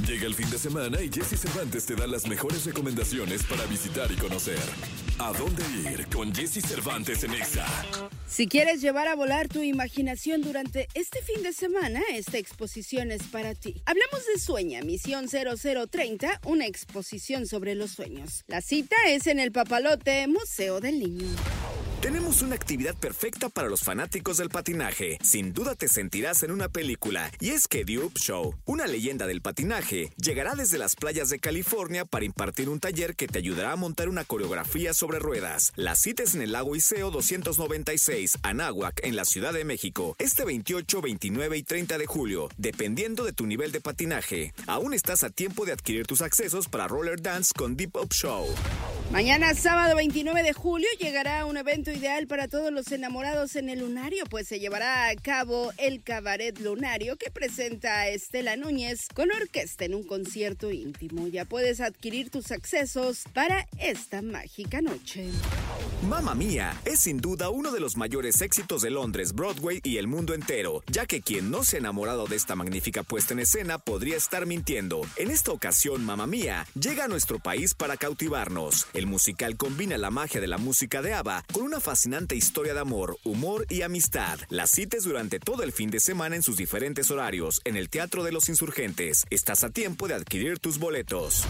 Llega el fin de semana y Jesse Cervantes te da las mejores recomendaciones para visitar y conocer. ¿A dónde ir con Jesse Cervantes en Exa? Si quieres llevar a volar tu imaginación durante este fin de semana, esta exposición es para ti. Hablamos de Sueña, Misión 0030, una exposición sobre los sueños. La cita es en el Papalote Museo del Niño. Tenemos una actividad perfecta para los fanáticos del patinaje. Sin duda te sentirás en una película. Y es que Dupe Show, una leyenda del patinaje, llegará desde las playas de California para impartir un taller que te ayudará a montar una coreografía sobre ruedas. La cita es en el lago Iseo 296, Anáhuac, en la Ciudad de México, este 28, 29 y 30 de julio, dependiendo de tu nivel de patinaje. Aún estás a tiempo de adquirir tus accesos para Roller Dance con Deep Up Show. Mañana, sábado 29 de julio, llegará un evento ideal para todos los enamorados en el Lunario, pues se llevará a cabo el Cabaret Lunario que presenta a Estela Núñez con orquesta en un concierto íntimo. Ya puedes adquirir tus accesos para esta mágica noche. Mamma Mía es sin duda uno de los mayores éxitos de Londres, Broadway y el mundo entero, ya que quien no se ha enamorado de esta magnífica puesta en escena podría estar mintiendo. En esta ocasión, Mamma Mía llega a nuestro país para cautivarnos. El musical combina la magia de la música de ABBA con una fascinante historia de amor, humor y amistad. Las cites durante todo el fin de semana en sus diferentes horarios en el Teatro de los Insurgentes. Estás a tiempo de adquirir tus boletos.